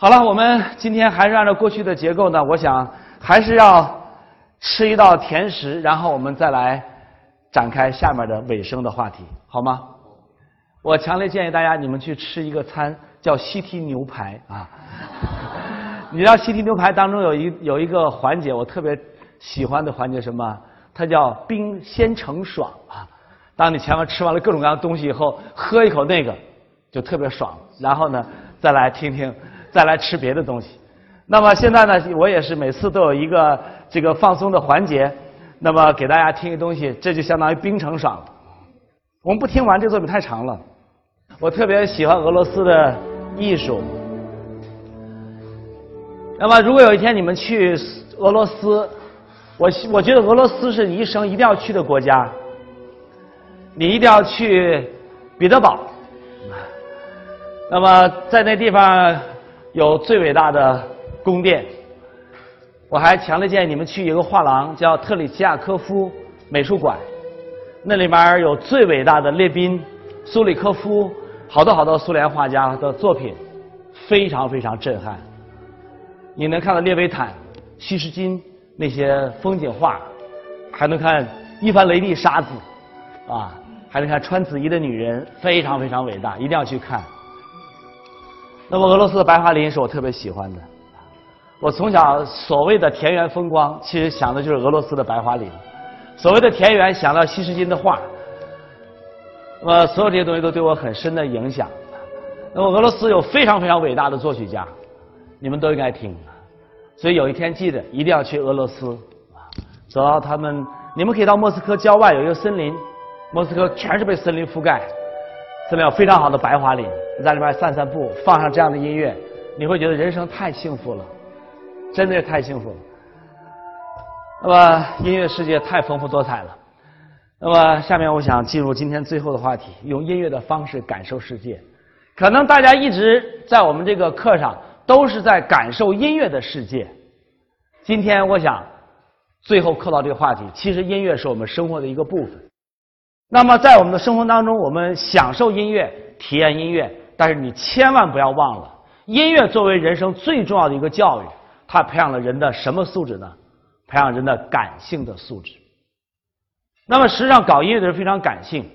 好了，我们今天还是按照过去的结构呢，我想还是要吃一道甜食，然后我们再来展开下面的尾声的话题，好吗？我强烈建议大家，你们去吃一个餐，叫西提牛排啊。你知道西提牛排当中有一有一个环节，我特别喜欢的环节什么？它叫冰鲜橙爽啊。当你前面吃完了各种各样的东西以后，喝一口那个就特别爽。然后呢，再来听听，再来吃别的东西。那么现在呢，我也是每次都有一个这个放松的环节，那么给大家听一个东西，这就相当于冰城爽。我们不听完，这作品太长了。我特别喜欢俄罗斯的艺术。那么，如果有一天你们去俄罗斯，我我觉得俄罗斯是你一生一定要去的国家。你一定要去彼得堡。那么，在那地方有最伟大的宫殿。我还强烈建议你们去一个画廊，叫特里齐亚科夫美术馆。那里面有最伟大的列宾、苏里科夫，好多好多苏联画家的作品，非常非常震撼。你能看到列维坦、希什金那些风景画，还能看伊凡雷帝沙子，啊，还能看穿紫衣的女人，非常非常伟大，一定要去看。那么俄罗斯的白桦林是我特别喜欢的，我从小所谓的田园风光，其实想的就是俄罗斯的白桦林。所谓的田园，想到希什金的画，那么所有这些东西都对我很深的影响。那么俄罗斯有非常非常伟大的作曲家。你们都应该听，所以有一天记得一定要去俄罗斯，走到他们，你们可以到莫斯科郊外有一个森林，莫斯科全是被森林覆盖，森林有非常好的白桦林，你在里面散散步，放上这样的音乐，你会觉得人生太幸福了，真的是太幸福了。那么音乐世界太丰富多彩了，那么下面我想进入今天最后的话题，用音乐的方式感受世界。可能大家一直在我们这个课上。都是在感受音乐的世界。今天我想最后扣到这个话题，其实音乐是我们生活的一个部分。那么在我们的生活当中，我们享受音乐、体验音乐，但是你千万不要忘了，音乐作为人生最重要的一个教育，它培养了人的什么素质呢？培养人的感性的素质。那么实际上搞音乐的人非常感性，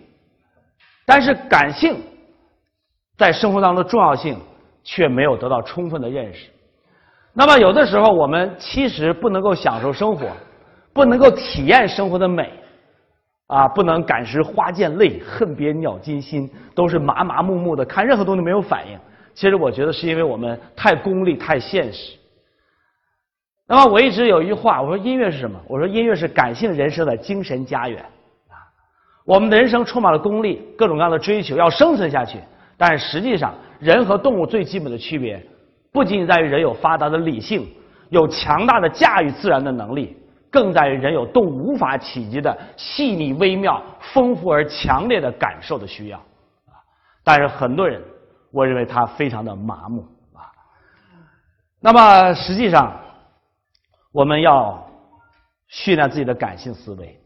但是感性在生活当中的重要性。却没有得到充分的认识。那么，有的时候我们其实不能够享受生活，不能够体验生活的美，啊，不能感时花溅泪，恨别鸟惊心，都是麻麻木木的，看任何东西没有反应。其实，我觉得是因为我们太功利、太现实。那么，我一直有一句话，我说音乐是什么？我说音乐是感性人生的精神家园。啊，我们的人生充满了功利，各种各样的追求，要生存下去。但实际上，人和动物最基本的区别，不仅仅在于人有发达的理性，有强大的驾驭自然的能力，更在于人有动物无法企及的细腻、微妙、丰富而强烈的感受的需要。啊，但是很多人，我认为他非常的麻木啊。那么实际上，我们要训练自己的感性思维，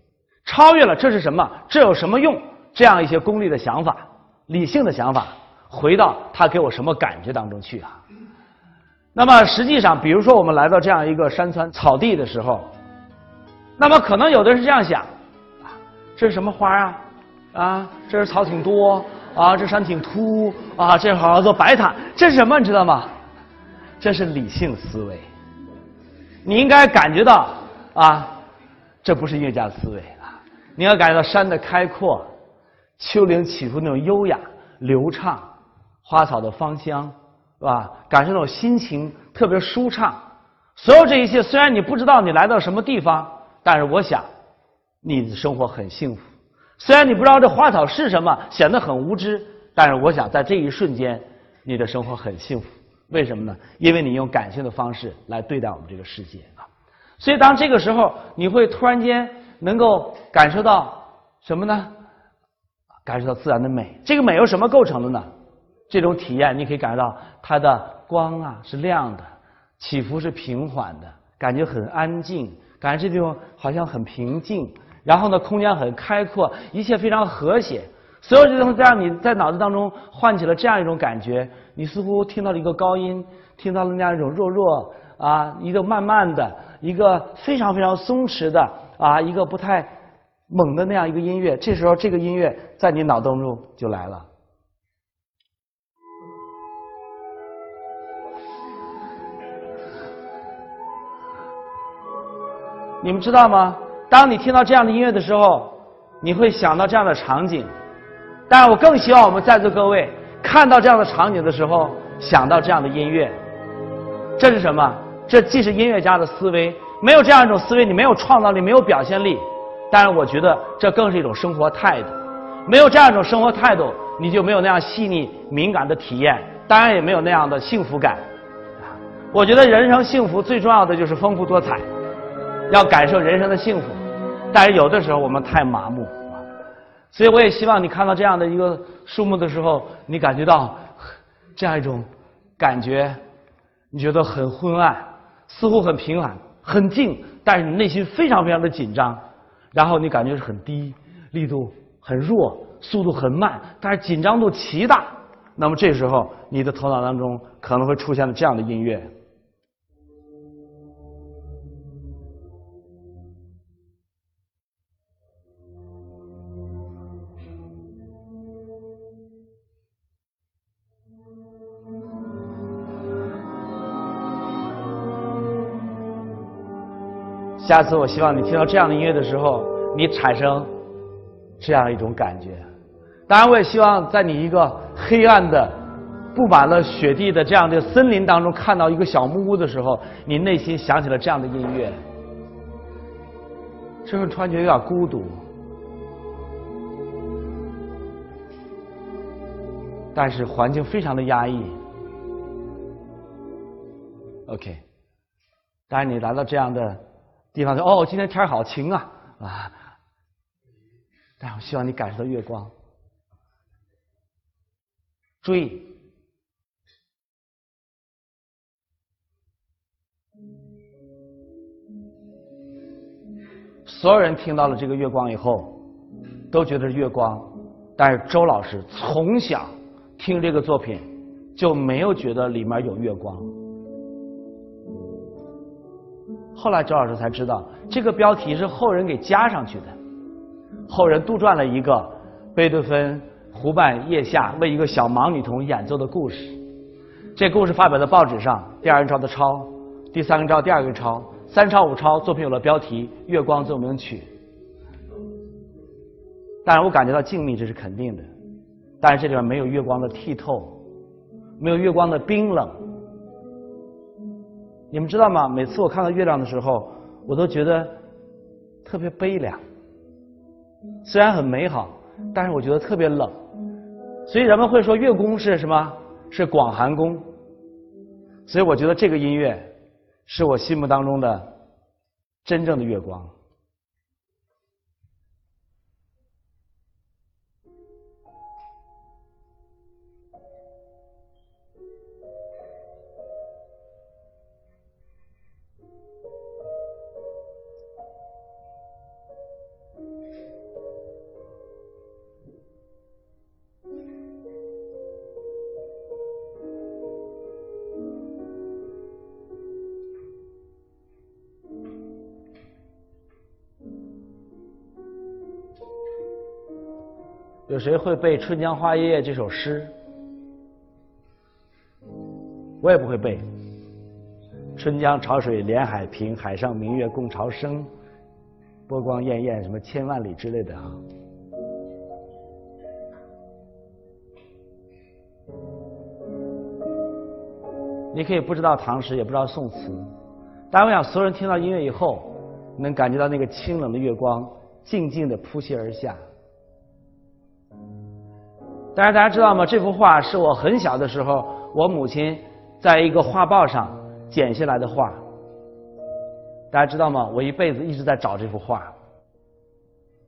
超越了这是什么？这有什么用？这样一些功利的想法、理性的想法。回到他给我什么感觉当中去啊？那么实际上，比如说我们来到这样一个山川草地的时候，那么可能有的人是这样想：啊，这是什么花啊？啊，这是草挺多啊，这山挺秃啊，这好像做白塔，这是什么？你知道吗？这是理性思维。你应该感觉到啊，这不是音乐家的思维啊！你要感觉到山的开阔，丘陵起伏那种优雅流畅。花草的芳香，是吧？感受那种心情特别舒畅。所有这一切，虽然你不知道你来到什么地方，但是我想，你的生活很幸福。虽然你不知道这花草是什么，显得很无知，但是我想在这一瞬间，你的生活很幸福。为什么呢？因为你用感性的方式来对待我们这个世界啊。所以当这个时候，你会突然间能够感受到什么呢？感受到自然的美。这个美由什么构成的呢？这种体验，你可以感觉到它的光啊是亮的，起伏是平缓的，感觉很安静，感觉这地方好像很平静。然后呢，空间很开阔，一切非常和谐。所有这东西让你在脑子当中唤起了这样一种感觉：你似乎听到了一个高音，听到了那样一种弱弱啊，一个慢慢的，一个非常非常松弛的啊，一个不太猛的那样一个音乐。这时候，这个音乐在你脑当中就来了。你们知道吗？当你听到这样的音乐的时候，你会想到这样的场景。但是我更希望我们在座各位看到这样的场景的时候，想到这样的音乐。这是什么？这既是音乐家的思维，没有这样一种思维，你没有创造力，没有表现力。但是我觉得这更是一种生活态度。没有这样一种生活态度，你就没有那样细腻敏感的体验，当然也没有那样的幸福感。我觉得人生幸福最重要的就是丰富多彩。要感受人生的幸福，但是有的时候我们太麻木，所以我也希望你看到这样的一个树木的时候，你感觉到这样一种感觉，你觉得很昏暗，似乎很平缓、很静，但是你内心非常非常的紧张，然后你感觉是很低，力度很弱，速度很慢，但是紧张度极大。那么这时候你的头脑当中可能会出现了这样的音乐。下次我希望你听到这样的音乐的时候，你产生这样一种感觉。当然，我也希望在你一个黑暗的、布满了雪地的这样的森林当中，看到一个小木屋的时候，你内心想起了这样的音乐。这时候突然觉得有点孤独，但是环境非常的压抑。OK，当然你来到这样的。地方说：“哦，今天天好晴啊啊！”但我希望你感受到月光。注意，所有人听到了这个月光以后，都觉得是月光。但是周老师从小听这个作品，就没有觉得里面有月光。后来周老师才知道，这个标题是后人给加上去的。后人杜撰了一个贝多芬胡伴腋下为一个小盲女童演奏的故事。这故事发表在报纸上，第二张的抄，第三个抄，第二个抄，三抄五抄，作品有了标题《月光奏鸣曲》。但是我感觉到静谧，这是肯定的。但是这里边没有月光的剔透，没有月光的冰冷。你们知道吗？每次我看到月亮的时候，我都觉得特别悲凉。虽然很美好，但是我觉得特别冷。所以人们会说月宫是什么？是广寒宫。所以我觉得这个音乐是我心目当中的真正的月光。有谁会背《春江花月夜》这首诗？我也不会背。春江潮水连海平，海上明月共潮生。波光潋滟，什么千万里之类的啊。你可以不知道唐诗，也不知道宋词，但我想所有人听到音乐以后，能感觉到那个清冷的月光，静静的扑泻而下。但是大家知道吗？这幅画是我很小的时候，我母亲在一个画报上剪下来的画。大家知道吗？我一辈子一直在找这幅画。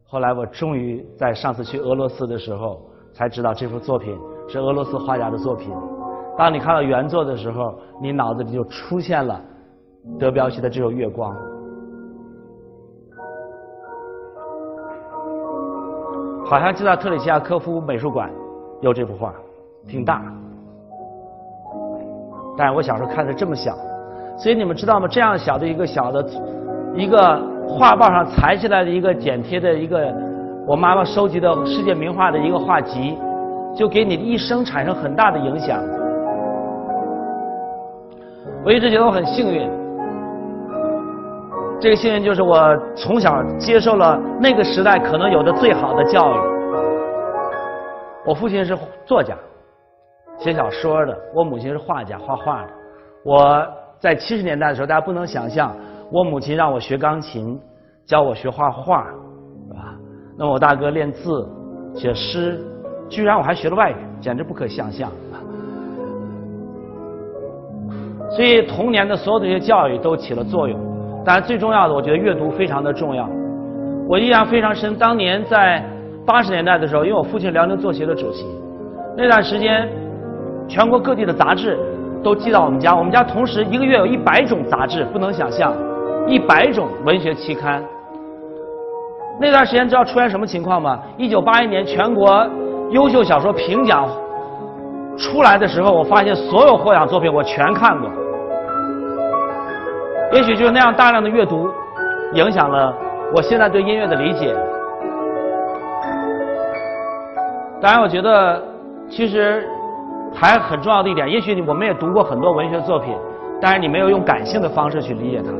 后来我终于在上次去俄罗斯的时候，才知道这幅作品是俄罗斯画家的作品。当你看到原作的时候，你脑子里就出现了德彪西的这首《月光》。好像就在特里西亚科夫美术馆。有这幅画，挺大，但是我小时候看的这么小，所以你们知道吗？这样小的一个小的一个画报上裁下来的一个剪贴的一个我妈妈收集的世界名画的一个画集，就给你的一生产生很大的影响。我一直觉得我很幸运，这个幸运就是我从小接受了那个时代可能有的最好的教育。我父亲是作家，写小说的；我母亲是画家，画画的。我在七十年代的时候，大家不能想象，我母亲让我学钢琴，教我学画画，是吧？那么我大哥练字、写诗，居然我还学了外语，简直不可想象。所以童年的所有这些教育都起了作用，但是最重要的，我觉得阅读非常的重要。我印象非常深，当年在八十年代的时候，因为我父亲辽宁作协的主席，那段时间全国各地的杂志都寄到我们家，我们家同时一个月有一百种杂志，不能想象，一百种文学期刊。那段时间知道出现什么情况吗？一九八一年全国优秀小说评奖。出来的时候，我发现所有获奖作品我全看过。也许就是那样大量的阅读，影响了我现在对音乐的理解。当然，我觉得其实还很重要的一点，也许我们也读过很多文学作品，但是你没有用感性的方式去理解它；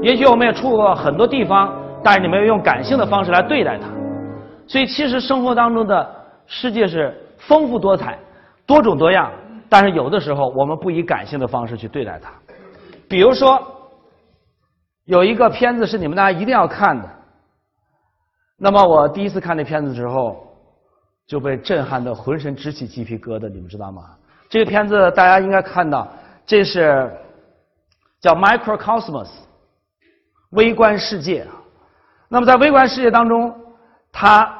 也许我们也出过很多地方，但是你没有用感性的方式来对待它。所以，其实生活当中的世界是丰富多彩。多种多样，但是有的时候我们不以感性的方式去对待它。比如说，有一个片子是你们大家一定要看的。那么我第一次看那片子的时候，就被震撼的浑身直起鸡皮疙瘩，你们知道吗？这个片子大家应该看到，这是叫《Microcosmos》微观世界。那么在微观世界当中，他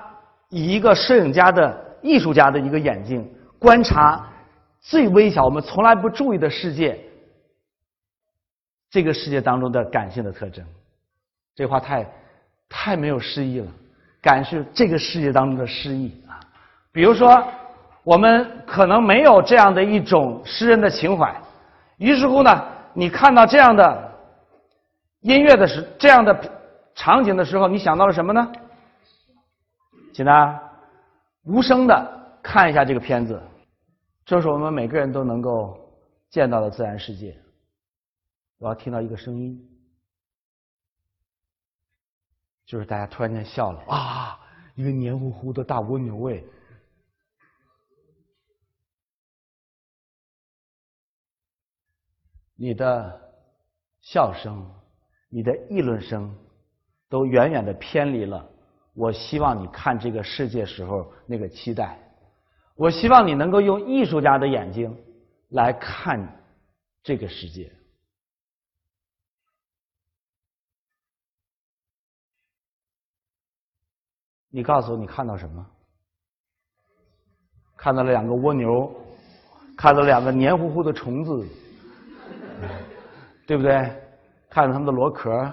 以一个摄影家的艺术家的一个眼睛。观察最微小、我们从来不注意的世界，这个世界当中的感性的特征，这话太太没有诗意了。感是这个世界当中的诗意。比如说，我们可能没有这样的一种诗人的情怀，于是乎呢，你看到这样的音乐的时，这样的场景的时候，你想到了什么呢？请大家无声的看一下这个片子。这是我们每个人都能够见到的自然世界。我要听到一个声音，就是大家突然间笑了啊！一个黏糊糊的大蜗牛味。你的笑声、你的议论声，都远远的偏离了我希望你看这个世界时候那个期待。我希望你能够用艺术家的眼睛来看这个世界。你告诉我，你看到什么？看到了两个蜗牛，看到两个黏糊糊的虫子，对不对？看着他们的螺壳，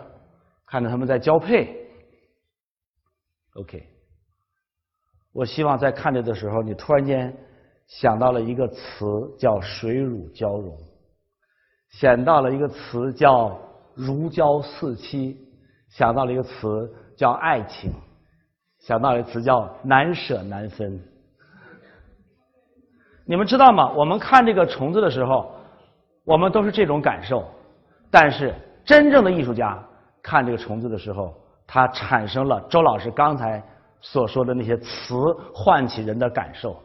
看着他们在交配。OK。我希望在看着的时候，你突然间想到了一个词叫水乳交融，想到了一个词叫如胶似漆，想到了一个词叫爱情，想到了一个词叫难舍难分。你们知道吗？我们看这个虫子的时候，我们都是这种感受，但是真正的艺术家看这个虫子的时候，他产生了周老师刚才。所说的那些词唤起人的感受，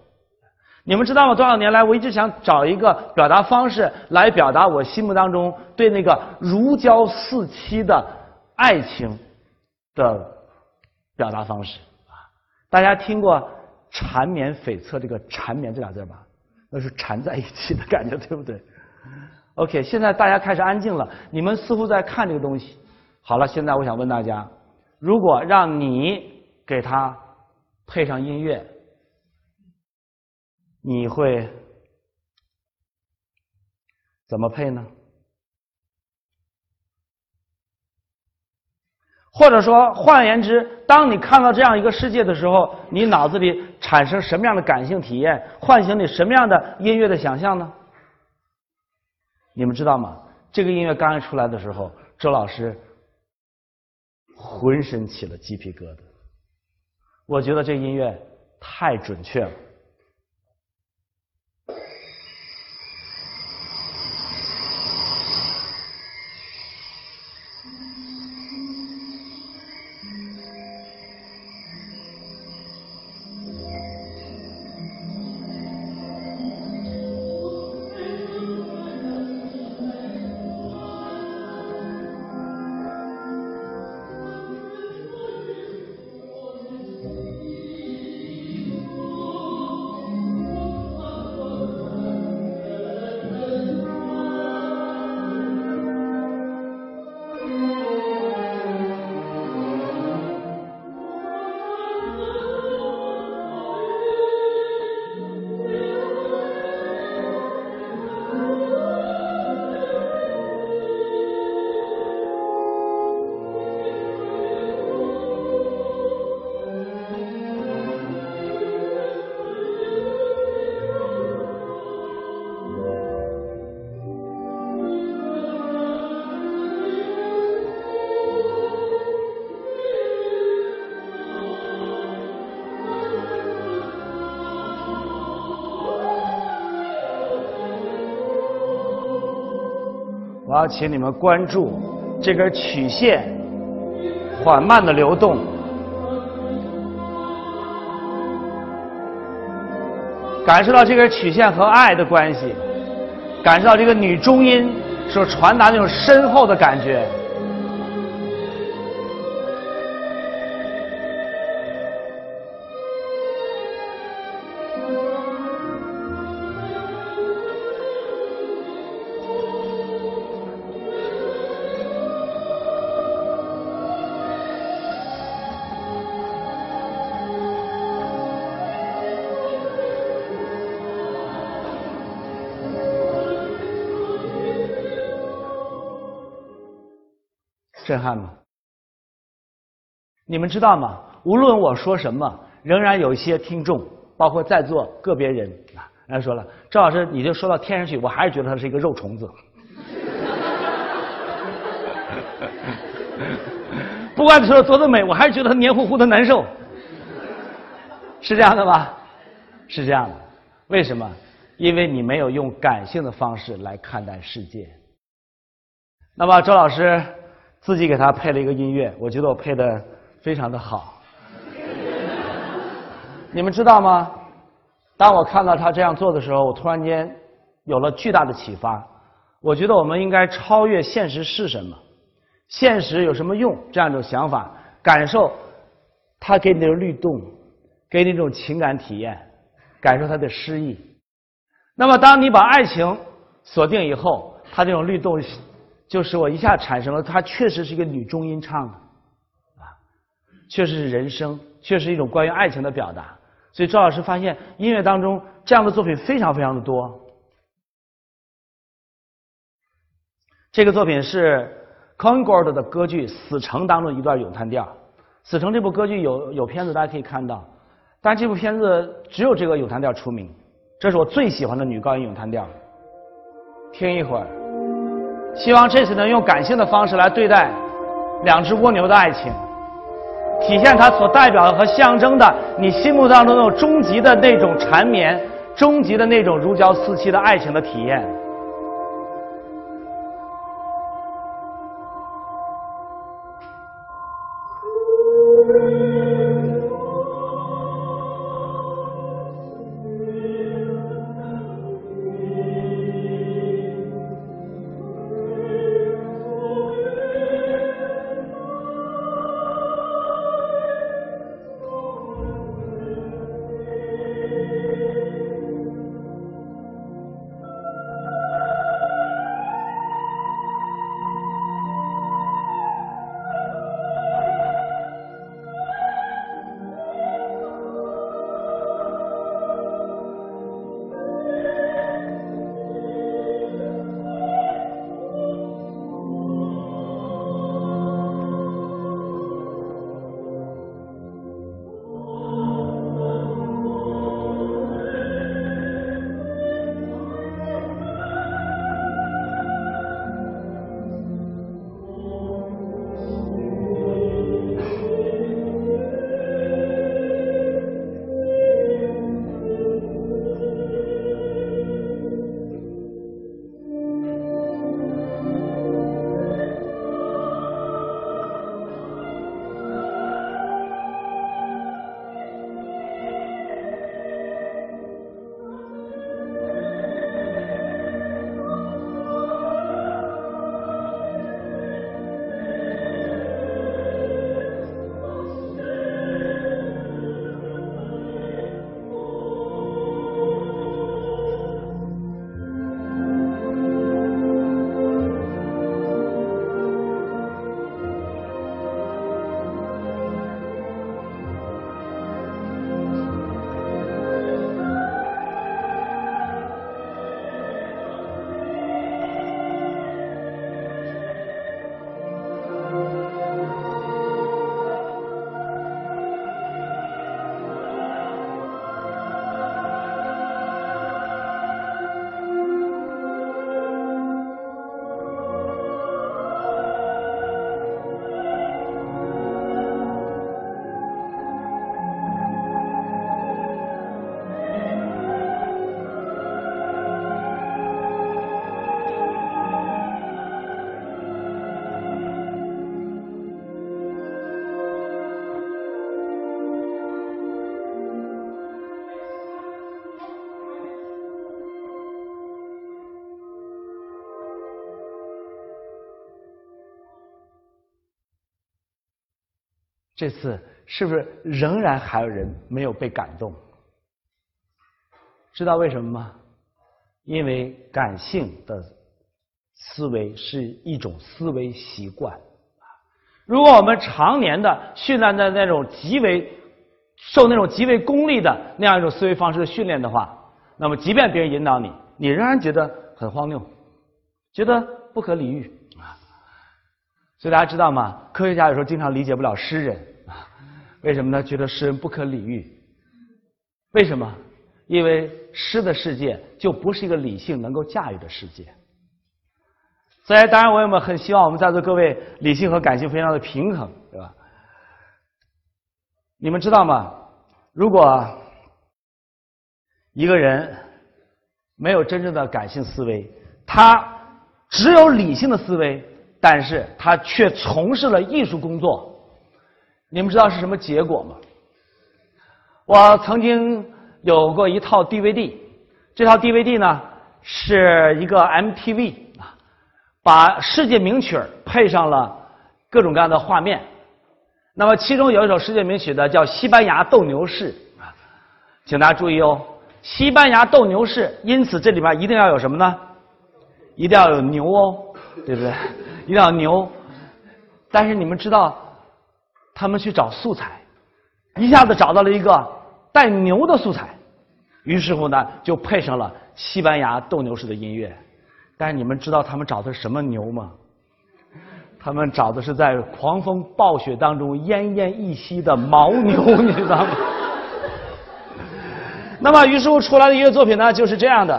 你们知道吗？多少年来，我一直想找一个表达方式来表达我心目当中对那个如胶似漆的爱情的表达方式啊！大家听过“缠绵悱恻”这个“缠绵”这俩字吧？那是缠在一起的感觉，对不对？OK，现在大家开始安静了，你们似乎在看这个东西。好了，现在我想问大家：如果让你给它配上音乐，你会怎么配呢？或者说，换言之，当你看到这样一个世界的时候，你脑子里产生什么样的感性体验，唤醒你什么样的音乐的想象呢？你们知道吗？这个音乐刚一出来的时候，周老师浑身起了鸡皮疙瘩。我觉得这音乐太准确了。我要请你们关注这根曲线缓慢的流动，感受到这根曲线和爱的关系，感受到这个女中音所传达那种深厚的感觉。震撼吗？你们知道吗？无论我说什么，仍然有一些听众，包括在座个别人啊，人家说了，赵老师，你就说到天上去，我还是觉得他是一个肉虫子。不管你说的多么美，我还是觉得他黏糊糊的难受。是这样的吧？是这样的。为什么？因为你没有用感性的方式来看待世界。那么，周老师。自己给他配了一个音乐，我觉得我配的非常的好。你们知道吗？当我看到他这样做的时候，我突然间有了巨大的启发。我觉得我们应该超越现实是什么，现实有什么用这样一种想法，感受他给你的律动，给你一种情感体验，感受他的诗意。那么，当你把爱情锁定以后，他这种律动。就使我一下产生了，它确实是一个女中音唱的，啊，确实是人生，确实一种关于爱情的表达。所以赵老师发现音乐当中这样的作品非常非常的多。这个作品是 Concord 的歌剧《死城》当中一段咏叹调，《死城》这部歌剧有有片子大家可以看到，但这部片子只有这个咏叹调出名。这是我最喜欢的女高音咏叹调，听一会儿。希望这次能用感性的方式来对待两只蜗牛的爱情，体现它所代表的和象征的你心目当中那种终极的那种缠绵，终极的那种如胶似漆的爱情的体验。这次是不是仍然还有人没有被感动？知道为什么吗？因为感性的思维是一种思维习惯。如果我们常年的训练在那种极为受那种极为功利的那样一种思维方式的训练的话，那么即便别人引导你，你仍然觉得很荒谬，觉得不可理喻。所以大家知道吗？科学家有时候经常理解不了诗人，为什么呢？觉得诗人不可理喻。为什么？因为诗的世界就不是一个理性能够驾驭的世界。所以，当然，我也很希望我们在座各位理性和感性非常的平衡，对吧？你们知道吗？如果一个人没有真正的感性思维，他只有理性的思维，但是他却从事了艺术工作，你们知道是什么结果吗？我曾经有过一套 DVD，这套 DVD 呢是一个 MTV 啊。把世界名曲配上了各种各样的画面，那么其中有一首世界名曲的叫《西班牙斗牛士》啊，请大家注意哦，西班牙斗牛士，因此这里边一定要有什么呢？一定要有牛哦，对不对？一定要牛。但是你们知道，他们去找素材，一下子找到了一个带牛的素材，于是乎呢，就配上了西班牙斗牛士的音乐。但是你们知道他们找的是什么牛吗？他们找的是在狂风暴雪当中奄奄一息的牦牛，你知道吗？那么，于是乎出来的音乐作品呢，就是这样的。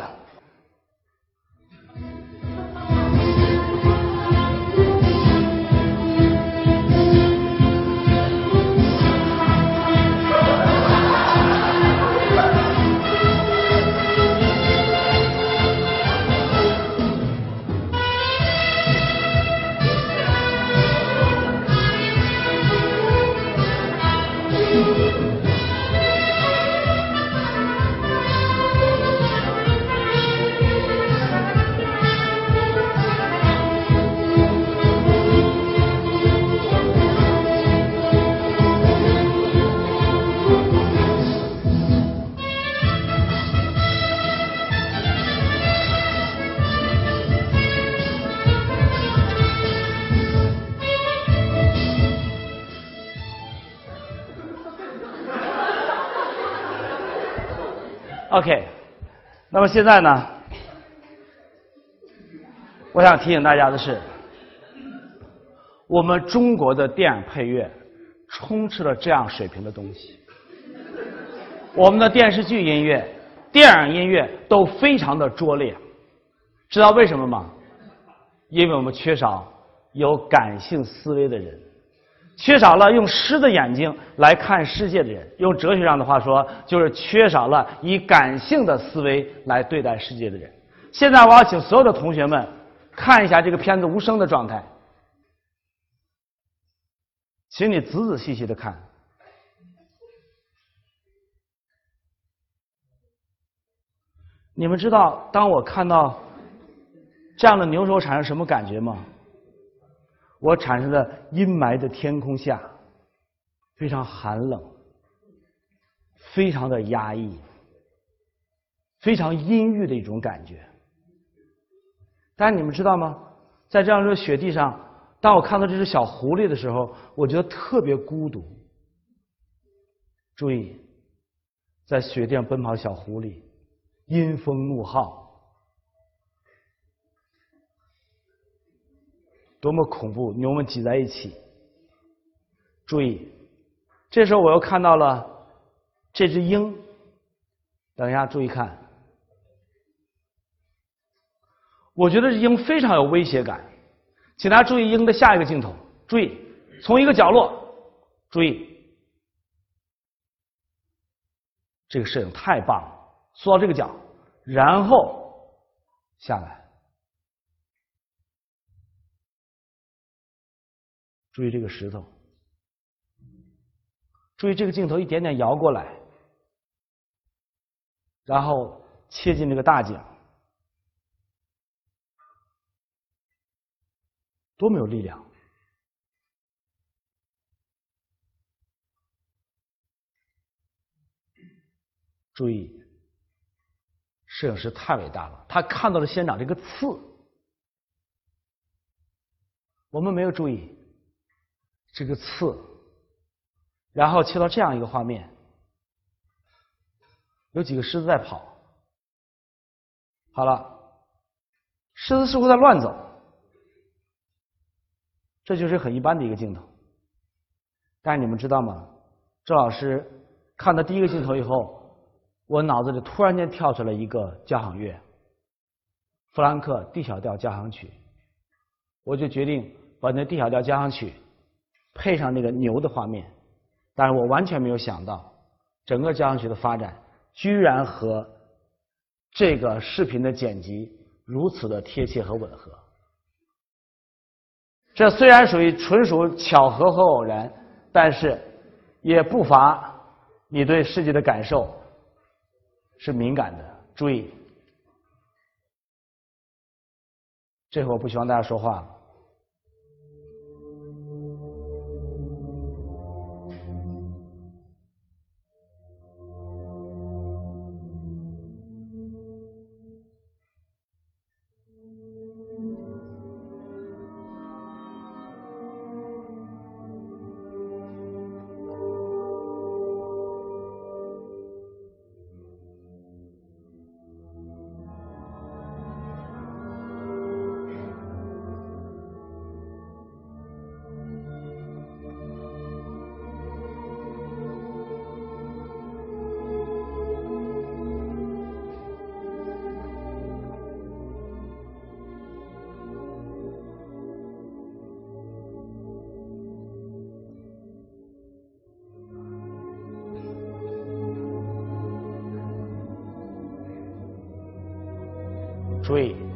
OK，那么现在呢？我想提醒大家的是，我们中国的电影配乐充斥了这样水平的东西。我们的电视剧音乐、电影音乐都非常的拙劣，知道为什么吗？因为我们缺少有感性思维的人。缺少了用诗的眼睛来看世界的人，用哲学上的话说，就是缺少了以感性的思维来对待世界的人。现在我要请所有的同学们看一下这个片子无声的状态，请你仔仔细细的看。你们知道，当我看到这样的牛时产生什么感觉吗？我产生的阴霾的天空下，非常寒冷，非常的压抑，非常阴郁的一种感觉。但你们知道吗？在这样一个雪地上，当我看到这只小狐狸的时候，我觉得特别孤独。注意，在雪地上奔跑小狐狸，阴风怒号。多么恐怖！牛们挤在一起。注意，这时候我又看到了这只鹰。等一下，注意看。我觉得这鹰非常有威胁感，请大家注意鹰的下一个镜头。注意，从一个角落，注意，这个摄影太棒了，缩到这个角，然后下来。注意这个石头。注意这个镜头一点点摇过来。然后切进这个大角。多么有力量。注意。摄影师太伟大了，他看到了仙长这个刺。我们没有注意。这个刺，然后切到这样一个画面，有几个狮子在跑，好了，狮子似乎在乱走，这就是很一般的一个镜头，但是你们知道吗？周老师看到第一个镜头以后。我脑子里突然间跳出来一个交响乐，弗兰克 D 小调交响曲，我就决定把那 D 小调交响曲配上那个牛的画面，但是我完全没有想到，整个交响曲的发展居然和这个视频的剪辑如此的贴切和吻合。这虽然属于纯属巧合和偶然，但是也不乏你对世界的感受。是敏感的，注意，这会我不希望大家说话。了对。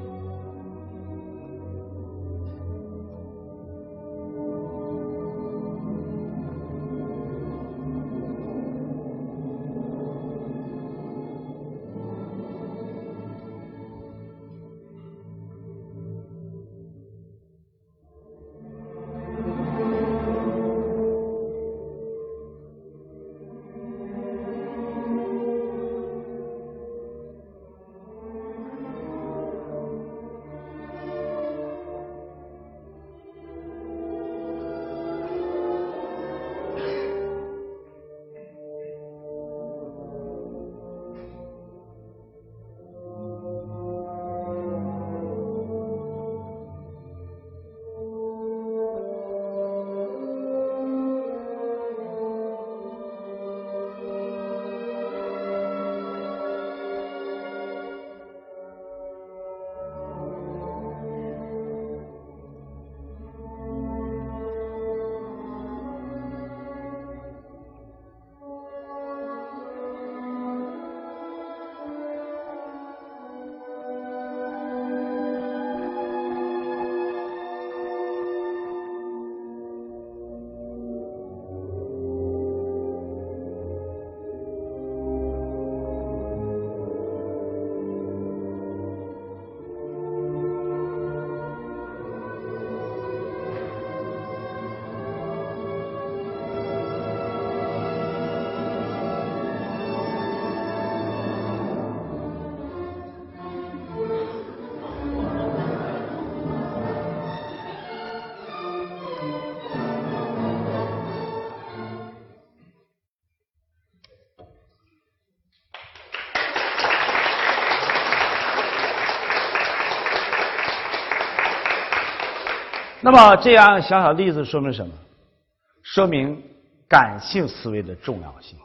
那么这样小小的例子说明什么？说明感性思维的重要性。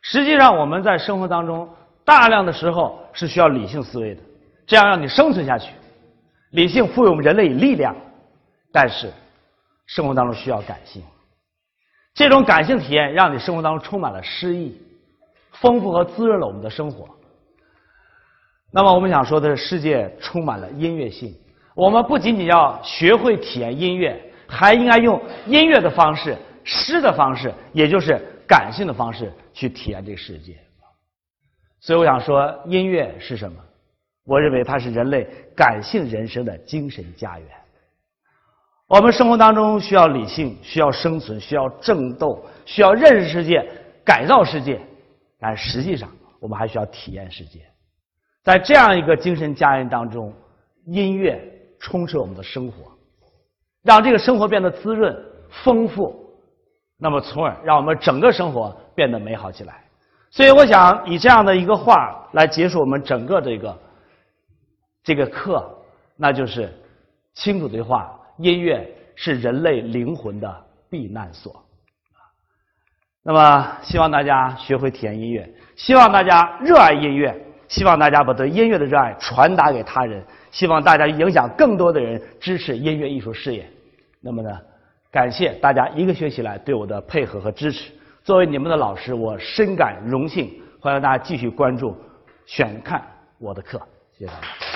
实际上我们在生活当中大量的时候是需要理性思维的，这样让你生存下去。理性赋予我们人类以力量，但是生活当中需要感性。这种感性体验让你生活当中充满了诗意，丰富和滋润了我们的生活。那么我们想说的是，世界充满了音乐性。我们不仅仅要学会体验音乐，还应该用音乐的方式、诗的方式，也就是感性的方式去体验这个世界。所以，我想说，音乐是什么？我认为它是人类感性人生的精神家园。我们生活当中需要理性，需要生存，需要争斗，需要认识世界、改造世界。但实际上我们还需要体验世界。在这样一个精神家园当中，音乐充斥我们的生活，让这个生活变得滋润、丰富，那么从而让我们整个生活变得美好起来。所以，我想以这样的一个话来结束我们整个这个这个课，那就是清楚的话：音乐是人类灵魂的避难所。那么，希望大家学会体验音乐，希望大家热爱音乐，希望大家把对音乐的热爱传达给他人，希望大家影响更多的人支持音乐艺术事业。那么呢，感谢大家一个学期来对我的配合和支持。作为你们的老师，我深感荣幸。欢迎大家继续关注、选看我的课。谢谢大家。